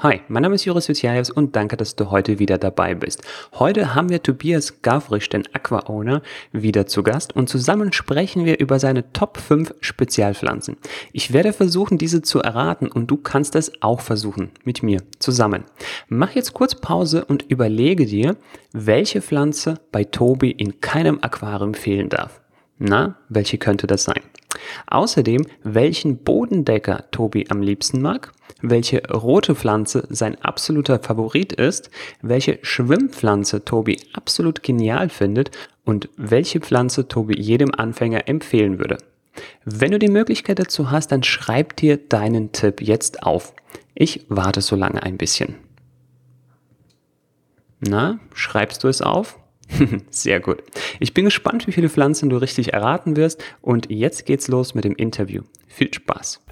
Hi, mein Name ist Joris Vitiaevs und danke, dass du heute wieder dabei bist. Heute haben wir Tobias Gavrisch, den Aqua-Owner, wieder zu Gast und zusammen sprechen wir über seine Top 5 Spezialpflanzen. Ich werde versuchen, diese zu erraten und du kannst es auch versuchen, mit mir zusammen. Mach jetzt kurz Pause und überlege dir, welche Pflanze bei Tobi in keinem Aquarium fehlen darf. Na, welche könnte das sein? Außerdem, welchen Bodendecker Tobi am liebsten mag, welche rote Pflanze sein absoluter Favorit ist, welche Schwimmpflanze Tobi absolut genial findet und welche Pflanze Tobi jedem Anfänger empfehlen würde. Wenn du die Möglichkeit dazu hast, dann schreib dir deinen Tipp jetzt auf. Ich warte so lange ein bisschen. Na, schreibst du es auf? Sehr gut. Ich bin gespannt, wie viele Pflanzen du richtig erraten wirst. Und jetzt geht's los mit dem Interview. Viel Spaß.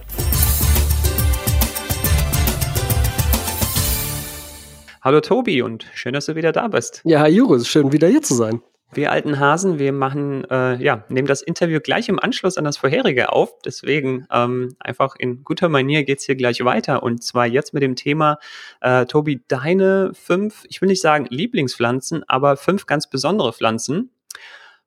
Hallo Tobi und schön, dass du wieder da bist. Ja, hi Juris, schön wieder hier zu sein. Wir alten Hasen, wir machen, äh, ja, nehmen das Interview gleich im Anschluss an das vorherige auf. Deswegen ähm, einfach in guter Manier geht's hier gleich weiter. Und zwar jetzt mit dem Thema, äh, Tobi, deine fünf, ich will nicht sagen Lieblingspflanzen, aber fünf ganz besondere Pflanzen.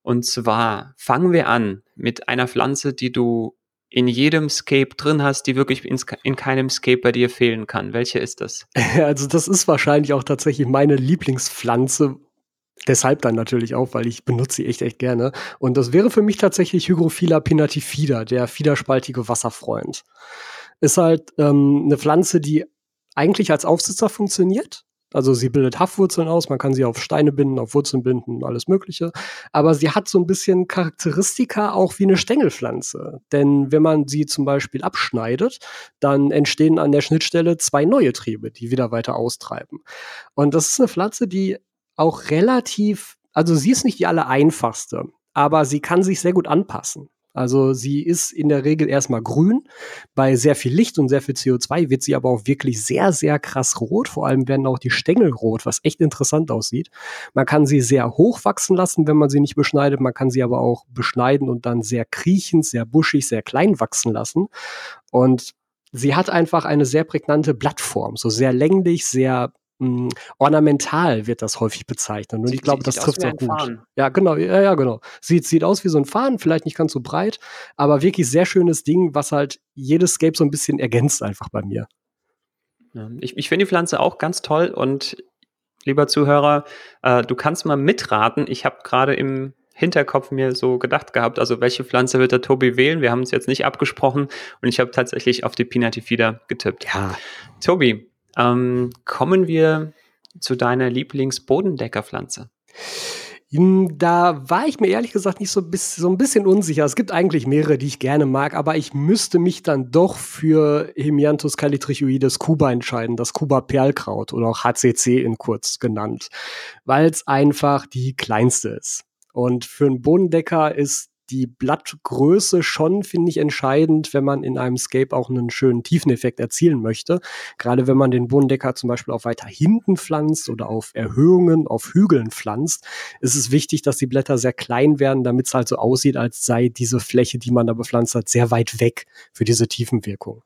Und zwar fangen wir an mit einer Pflanze, die du in jedem Scape drin hast, die wirklich in, keinem Scape bei dir fehlen kann. Welche ist das? Also das ist wahrscheinlich auch tatsächlich meine Lieblingspflanze, Deshalb dann natürlich auch, weil ich benutze sie echt, echt gerne. Und das wäre für mich tatsächlich Hygrophila pinnatifida, der fiederspaltige Wasserfreund. Ist halt ähm, eine Pflanze, die eigentlich als Aufsitzer funktioniert. Also sie bildet Haftwurzeln aus, man kann sie auf Steine binden, auf Wurzeln binden, alles Mögliche. Aber sie hat so ein bisschen Charakteristika auch wie eine Stängelpflanze. Denn wenn man sie zum Beispiel abschneidet, dann entstehen an der Schnittstelle zwei neue Triebe, die wieder weiter austreiben. Und das ist eine Pflanze, die auch relativ, also sie ist nicht die aller einfachste, aber sie kann sich sehr gut anpassen. Also sie ist in der Regel erstmal grün. Bei sehr viel Licht und sehr viel CO2 wird sie aber auch wirklich sehr, sehr krass rot. Vor allem werden auch die Stängel rot, was echt interessant aussieht. Man kann sie sehr hoch wachsen lassen, wenn man sie nicht beschneidet. Man kann sie aber auch beschneiden und dann sehr kriechend, sehr buschig, sehr klein wachsen lassen. Und sie hat einfach eine sehr prägnante Blattform, so sehr länglich, sehr mh, hm, ornamental wird das häufig bezeichnet. Und sieht, ich glaube, das trifft auch gut. Fahnen. Ja, genau, ja, ja, genau. Sieht, sieht aus wie so ein Faden, vielleicht nicht ganz so breit, aber wirklich sehr schönes Ding, was halt jedes Scape so ein bisschen ergänzt einfach bei mir. Ja, ich ich finde die Pflanze auch ganz toll und lieber Zuhörer, äh, du kannst mal mitraten. Ich habe gerade im Hinterkopf mir so gedacht gehabt, also welche Pflanze wird der Tobi wählen? Wir haben es jetzt nicht abgesprochen und ich habe tatsächlich auf die Pinatifida getippt. Ja. Tobi, ähm, kommen wir zu deiner Lieblingsbodendeckerpflanze. Da war ich mir ehrlich gesagt nicht so, bis, so ein bisschen unsicher. Es gibt eigentlich mehrere, die ich gerne mag, aber ich müsste mich dann doch für Hemianthus calitrichoides Kuba entscheiden, das Kuba Perlkraut oder auch HCC in kurz genannt, weil es einfach die kleinste ist. Und für einen Bodendecker ist die Blattgröße schon, finde ich, entscheidend, wenn man in einem Scape auch einen schönen Tiefeneffekt erzielen möchte. Gerade wenn man den Bodendecker zum Beispiel auf weiter hinten pflanzt oder auf Erhöhungen, auf Hügeln pflanzt, ist es wichtig, dass die Blätter sehr klein werden, damit es halt so aussieht, als sei diese Fläche, die man da bepflanzt hat, sehr weit weg für diese Tiefenwirkung.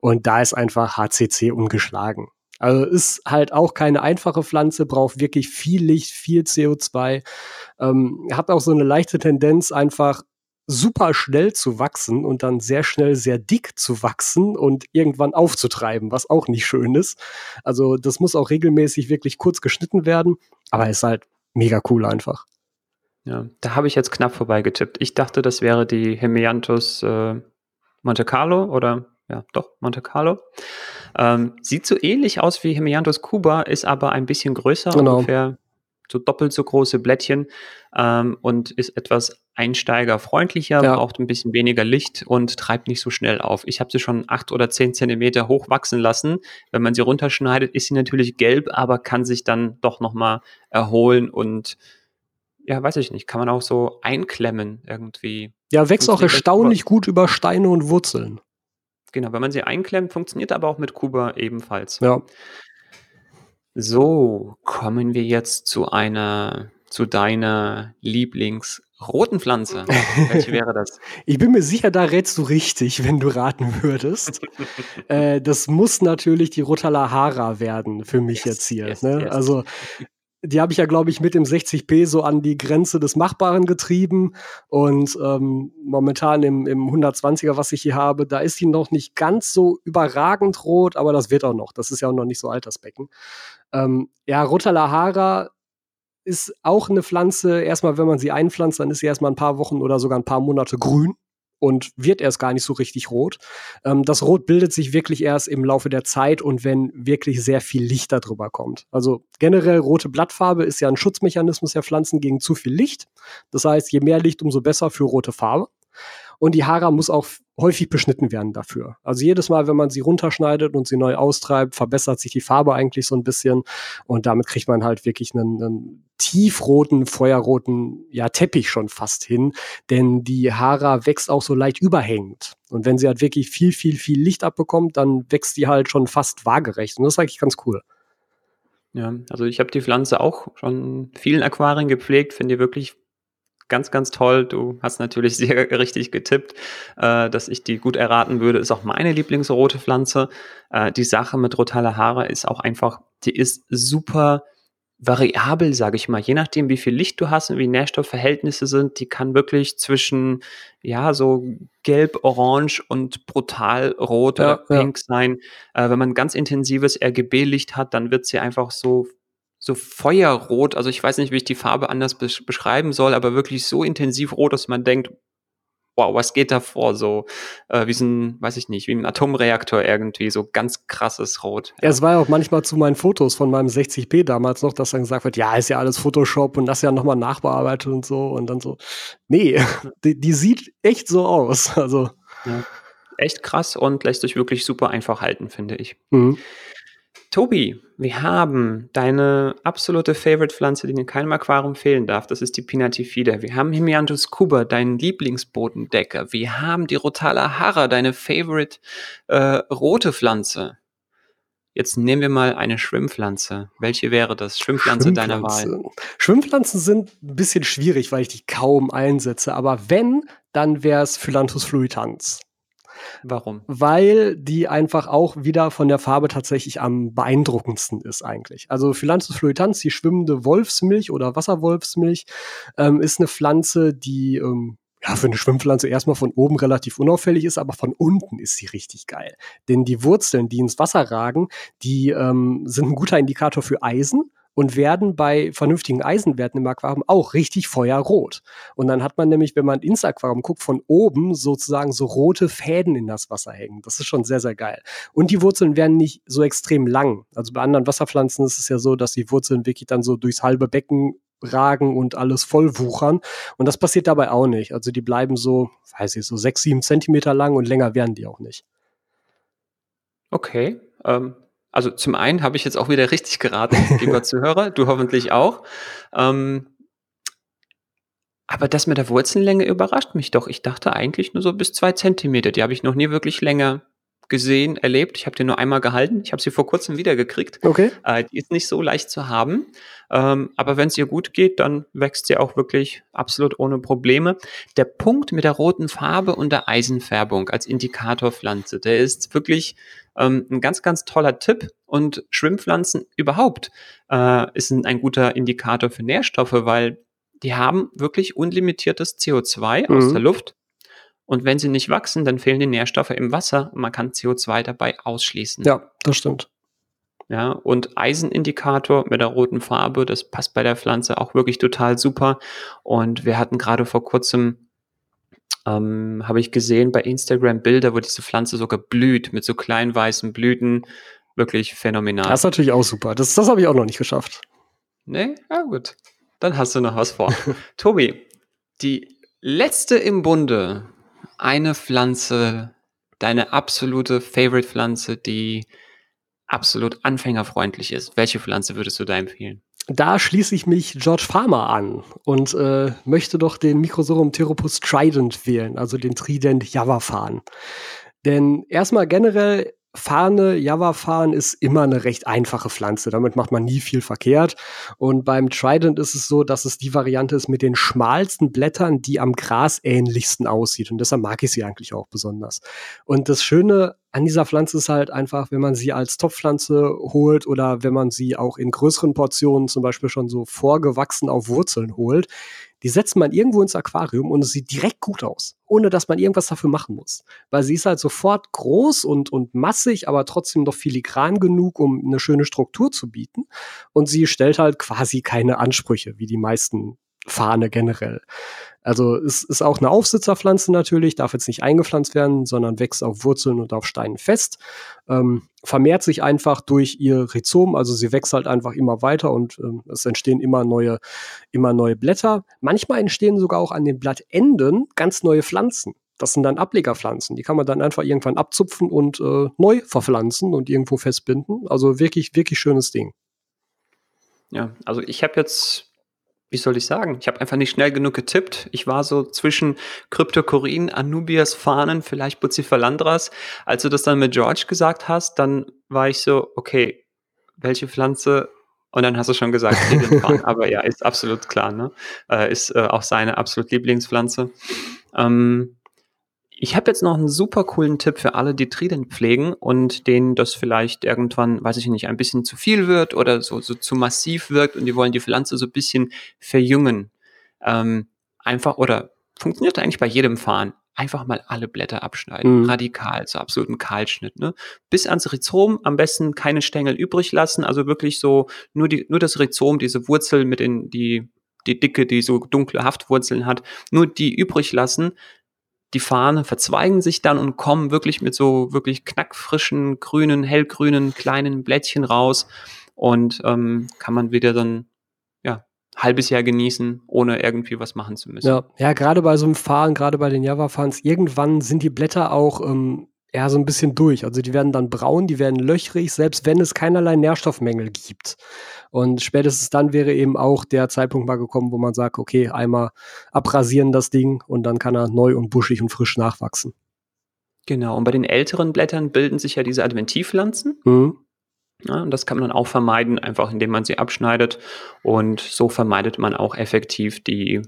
Und da ist einfach HCC ungeschlagen. Also ist halt auch keine einfache Pflanze, braucht wirklich viel Licht, viel CO2, ähm, hat auch so eine leichte Tendenz, einfach super schnell zu wachsen und dann sehr schnell sehr dick zu wachsen und irgendwann aufzutreiben, was auch nicht schön ist. Also das muss auch regelmäßig wirklich kurz geschnitten werden, aber ist halt mega cool einfach. Ja, da habe ich jetzt knapp vorbeigetippt. Ich dachte, das wäre die Hemianthus äh, Monte Carlo oder ja, doch, Monte Carlo. Ähm, sieht so ähnlich aus wie Hemianthus cuba, ist aber ein bisschen größer, genau. ungefähr so doppelt so große Blättchen ähm, und ist etwas einsteigerfreundlicher, ja. braucht ein bisschen weniger Licht und treibt nicht so schnell auf. Ich habe sie schon acht oder zehn Zentimeter hoch wachsen lassen. Wenn man sie runterschneidet, ist sie natürlich gelb, aber kann sich dann doch nochmal erholen und ja, weiß ich nicht, kann man auch so einklemmen irgendwie. Ja, wächst auch erstaunlich gut über Steine und Wurzeln. Genau, wenn man sie einklemmt, funktioniert aber auch mit Kuba ebenfalls. Ja. So, kommen wir jetzt zu einer, zu deiner Lieblingsroten Pflanze. Welche wäre das? Ich bin mir sicher, da rätst du richtig, wenn du raten würdest. äh, das muss natürlich die Rotalahara werden für mich yes, jetzt hier. Yes, ne? yes. Also die habe ich ja, glaube ich, mit dem 60p so an die Grenze des Machbaren getrieben. Und ähm, momentan im, im 120er, was ich hier habe, da ist die noch nicht ganz so überragend rot, aber das wird auch noch. Das ist ja auch noch nicht so Altersbecken. Ähm, ja, Rotalahara ist auch eine Pflanze. Erstmal, wenn man sie einpflanzt, dann ist sie erstmal ein paar Wochen oder sogar ein paar Monate grün und wird erst gar nicht so richtig rot. Ähm, das Rot bildet sich wirklich erst im Laufe der Zeit und wenn wirklich sehr viel Licht darüber kommt. Also generell rote Blattfarbe ist ja ein Schutzmechanismus der Pflanzen gegen zu viel Licht. Das heißt, je mehr Licht, umso besser für rote Farbe. Und die Hara muss auch häufig beschnitten werden dafür. Also jedes Mal, wenn man sie runterschneidet und sie neu austreibt, verbessert sich die Farbe eigentlich so ein bisschen. Und damit kriegt man halt wirklich einen, einen tiefroten, feuerroten ja, Teppich schon fast hin. Denn die Hara wächst auch so leicht überhängend. Und wenn sie halt wirklich viel, viel, viel Licht abbekommt, dann wächst die halt schon fast waagerecht. Und das ist eigentlich ganz cool. Ja, also ich habe die Pflanze auch schon vielen Aquarien gepflegt, finde die wirklich ganz, ganz toll. Du hast natürlich sehr richtig getippt, äh, dass ich die gut erraten würde. Ist auch meine Lieblingsrote Pflanze. Äh, die Sache mit Rotala Haare ist auch einfach, die ist super variabel, sage ich mal. Je nachdem, wie viel Licht du hast und wie Nährstoffverhältnisse sind, die kann wirklich zwischen, ja, so gelb, orange und brutal rot ja, oder pink ja. sein. Äh, wenn man ganz intensives RGB-Licht hat, dann wird sie einfach so so feuerrot. Also ich weiß nicht, wie ich die Farbe anders beschreiben soll, aber wirklich so intensiv rot, dass man denkt, wow, was geht da vor? So äh, wie so ein, weiß ich nicht, wie ein Atomreaktor irgendwie, so ganz krasses Rot. Ja. es war ja auch manchmal zu meinen Fotos von meinem 60p damals noch, dass dann gesagt wird, ja, ist ja alles Photoshop und das ja nochmal nachbearbeitet und so und dann so, nee, die, die sieht echt so aus. Also. Ja. Echt krass und lässt sich wirklich super einfach halten, finde ich. Mhm. Tobi, wir haben deine absolute Favorite-Pflanze, die in keinem Aquarium fehlen darf. Das ist die Pinatifida. Wir haben Himianthus cuba, deinen Lieblingsbodendecker. Wir haben die Rotala hara, deine Favorite äh, rote Pflanze. Jetzt nehmen wir mal eine Schwimmpflanze. Welche wäre das? Schwimmpflanze, Schwimmpflanze. deiner Wahl. Schwimmpflanzen sind ein bisschen schwierig, weil ich die kaum einsetze. Aber wenn, dann wäre es Philanthus fluitans. Warum? Weil die einfach auch wieder von der Farbe tatsächlich am beeindruckendsten ist eigentlich. Also Philanthus fluitans, die schwimmende Wolfsmilch oder Wasserwolfsmilch, ähm, ist eine Pflanze, die ähm, ja, für eine Schwimmpflanze erstmal von oben relativ unauffällig ist, aber von unten ist sie richtig geil. Denn die Wurzeln, die ins Wasser ragen, die ähm, sind ein guter Indikator für Eisen und werden bei vernünftigen Eisenwerten im Aquarium auch richtig feuerrot. Und dann hat man nämlich, wenn man ins Aquarium guckt, von oben sozusagen so rote Fäden in das Wasser hängen. Das ist schon sehr, sehr geil. Und die Wurzeln werden nicht so extrem lang. Also bei anderen Wasserpflanzen ist es ja so, dass die Wurzeln wirklich dann so durchs halbe Becken ragen und alles voll wuchern. Und das passiert dabei auch nicht. Also die bleiben so, weiß ich, so sechs, sieben Zentimeter lang und länger werden die auch nicht. Okay. Ähm, also zum einen habe ich jetzt auch wieder richtig geraten, lieber Zuhörer, du hoffentlich auch. Ähm, aber das mit der Wurzelnlänge überrascht mich doch. Ich dachte eigentlich nur so bis zwei Zentimeter. Die habe ich noch nie wirklich länger gesehen, erlebt. Ich habe die nur einmal gehalten. Ich habe sie vor kurzem wieder gekriegt. Okay. Äh, die ist nicht so leicht zu haben. Ähm, aber wenn es ihr gut geht, dann wächst sie auch wirklich absolut ohne Probleme. Der Punkt mit der roten Farbe und der Eisenfärbung als Indikatorpflanze, der ist wirklich ähm, ein ganz, ganz toller Tipp. Und Schwimmpflanzen überhaupt äh, ist ein, ein guter Indikator für Nährstoffe, weil die haben wirklich unlimitiertes CO2 mhm. aus der Luft und wenn sie nicht wachsen, dann fehlen die Nährstoffe im Wasser und man kann CO2 dabei ausschließen. Ja, das stimmt. Ja, und Eisenindikator mit der roten Farbe, das passt bei der Pflanze auch wirklich total super. Und wir hatten gerade vor kurzem, ähm, habe ich gesehen bei Instagram Bilder, wo diese Pflanze sogar blüht mit so kleinen weißen Blüten. Wirklich phänomenal. Das ist natürlich auch super. Das, das habe ich auch noch nicht geschafft. Nee? Ja, gut. Dann hast du noch was vor. Tobi, die letzte im Bunde eine Pflanze, deine absolute Favorite-Pflanze, die absolut anfängerfreundlich ist. Welche Pflanze würdest du da empfehlen? Da schließe ich mich George Farmer an und äh, möchte doch den Microsorum Theropus Trident wählen, also den Trident Java fahren. Denn erstmal generell Fahne, Java-Farn ist immer eine recht einfache Pflanze. Damit macht man nie viel verkehrt. Und beim Trident ist es so, dass es die Variante ist mit den schmalsten Blättern, die am Gras ähnlichsten aussieht. Und deshalb mag ich sie eigentlich auch besonders. Und das Schöne an dieser Pflanze ist halt einfach, wenn man sie als Topfpflanze holt oder wenn man sie auch in größeren Portionen zum Beispiel schon so vorgewachsen auf Wurzeln holt, die setzt man irgendwo ins Aquarium und es sieht direkt gut aus, ohne dass man irgendwas dafür machen muss. Weil sie ist halt sofort groß und, und massig, aber trotzdem noch filigran genug, um eine schöne Struktur zu bieten. Und sie stellt halt quasi keine Ansprüche, wie die meisten Fahne generell. Also es ist auch eine Aufsitzerpflanze natürlich, darf jetzt nicht eingepflanzt werden, sondern wächst auf Wurzeln und auf Steinen fest. Ähm, vermehrt sich einfach durch ihr Rhizom, also sie wächst halt einfach immer weiter und ähm, es entstehen immer neue, immer neue Blätter. Manchmal entstehen sogar auch an den Blattenden ganz neue Pflanzen. Das sind dann Ablegerpflanzen. Die kann man dann einfach irgendwann abzupfen und äh, neu verpflanzen und irgendwo festbinden. Also wirklich, wirklich schönes Ding. Ja, also ich habe jetzt wie soll ich sagen? Ich habe einfach nicht schnell genug getippt. Ich war so zwischen Kryptokorin, Anubias, Fahnen, vielleicht Bucephalandras. Als du das dann mit George gesagt hast, dann war ich so, okay, welche Pflanze? Und dann hast du schon gesagt, Aber ja, ist absolut klar, ne? Äh, ist äh, auch seine absolut Lieblingspflanze. Ähm, ich habe jetzt noch einen super coolen Tipp für alle, die Trident pflegen und denen das vielleicht irgendwann, weiß ich nicht, ein bisschen zu viel wird oder so, so zu massiv wirkt und die wollen die Pflanze so ein bisschen verjüngen. Ähm, einfach, oder funktioniert eigentlich bei jedem Fahren. Einfach mal alle Blätter abschneiden. Mhm. Radikal, so absoluten Kahlschnitt. Ne? Bis ans Rhizom, am besten keine Stängel übrig lassen, also wirklich so nur, die, nur das Rhizom, diese Wurzel mit den, die, die Dicke, die so dunkle Haftwurzeln hat, nur die übrig lassen die Fahne verzweigen sich dann und kommen wirklich mit so wirklich knackfrischen, grünen, hellgrünen, kleinen Blättchen raus und ähm, kann man wieder dann ja halbes Jahr genießen, ohne irgendwie was machen zu müssen. Ja, ja gerade bei so einem Fahren, gerade bei den Java-Fahns, irgendwann sind die Blätter auch ähm, eher so ein bisschen durch. Also die werden dann braun, die werden löchrig, selbst wenn es keinerlei Nährstoffmängel gibt. Und spätestens dann wäre eben auch der Zeitpunkt mal gekommen, wo man sagt, okay, einmal abrasieren das Ding und dann kann er neu und buschig und frisch nachwachsen. Genau, und bei den älteren Blättern bilden sich ja diese Adventivpflanzen. Mhm. Ja, und das kann man dann auch vermeiden, einfach indem man sie abschneidet. Und so vermeidet man auch effektiv die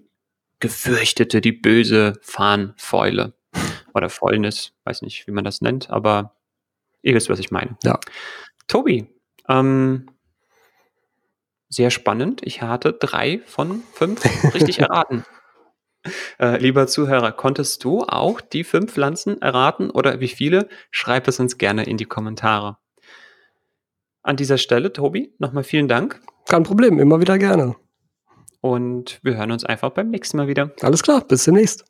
gefürchtete, die böse Farnfäule oder Fäulnis, weiß nicht, wie man das nennt, aber ihr wisst, was ich meine. Ja. Tobi, ähm, sehr spannend. Ich hatte drei von fünf richtig erraten. Äh, lieber Zuhörer, konntest du auch die fünf Pflanzen erraten oder wie viele? Schreib es uns gerne in die Kommentare. An dieser Stelle, Tobi, nochmal vielen Dank. Kein Problem, immer wieder gerne. Und wir hören uns einfach beim nächsten Mal wieder. Alles klar, bis demnächst.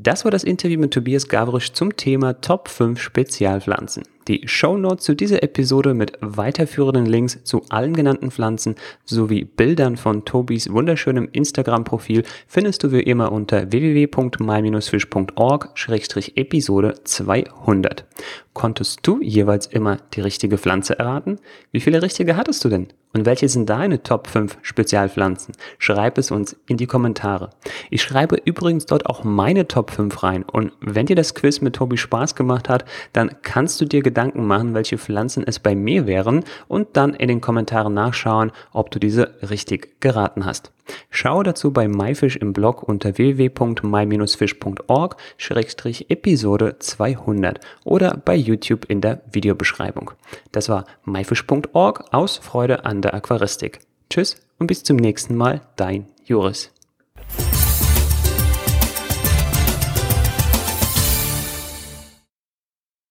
Das war das Interview mit Tobias Gavrisch zum Thema Top 5 Spezialpflanzen. Die Show Notes zu dieser Episode mit weiterführenden Links zu allen genannten Pflanzen sowie Bildern von Tobis wunderschönem Instagram-Profil findest du wie immer unter www.my-fish.org-episode 200. Konntest du jeweils immer die richtige Pflanze erraten? Wie viele richtige hattest du denn? Und welche sind deine Top 5 Spezialpflanzen? Schreib es uns in die Kommentare. Ich schreibe übrigens dort auch meine Top 5 rein. Und wenn dir das Quiz mit Tobi Spaß gemacht hat, dann kannst du dir Gedanken machen, welche Pflanzen es bei mir wären und dann in den Kommentaren nachschauen, ob du diese richtig geraten hast. Schau dazu bei MyFish im Blog unter www.my-fish.org-episode 200 oder bei YouTube in der Videobeschreibung. Das war myfish.org aus Freude an der Aquaristik. Tschüss und bis zum nächsten Mal, dein Joris.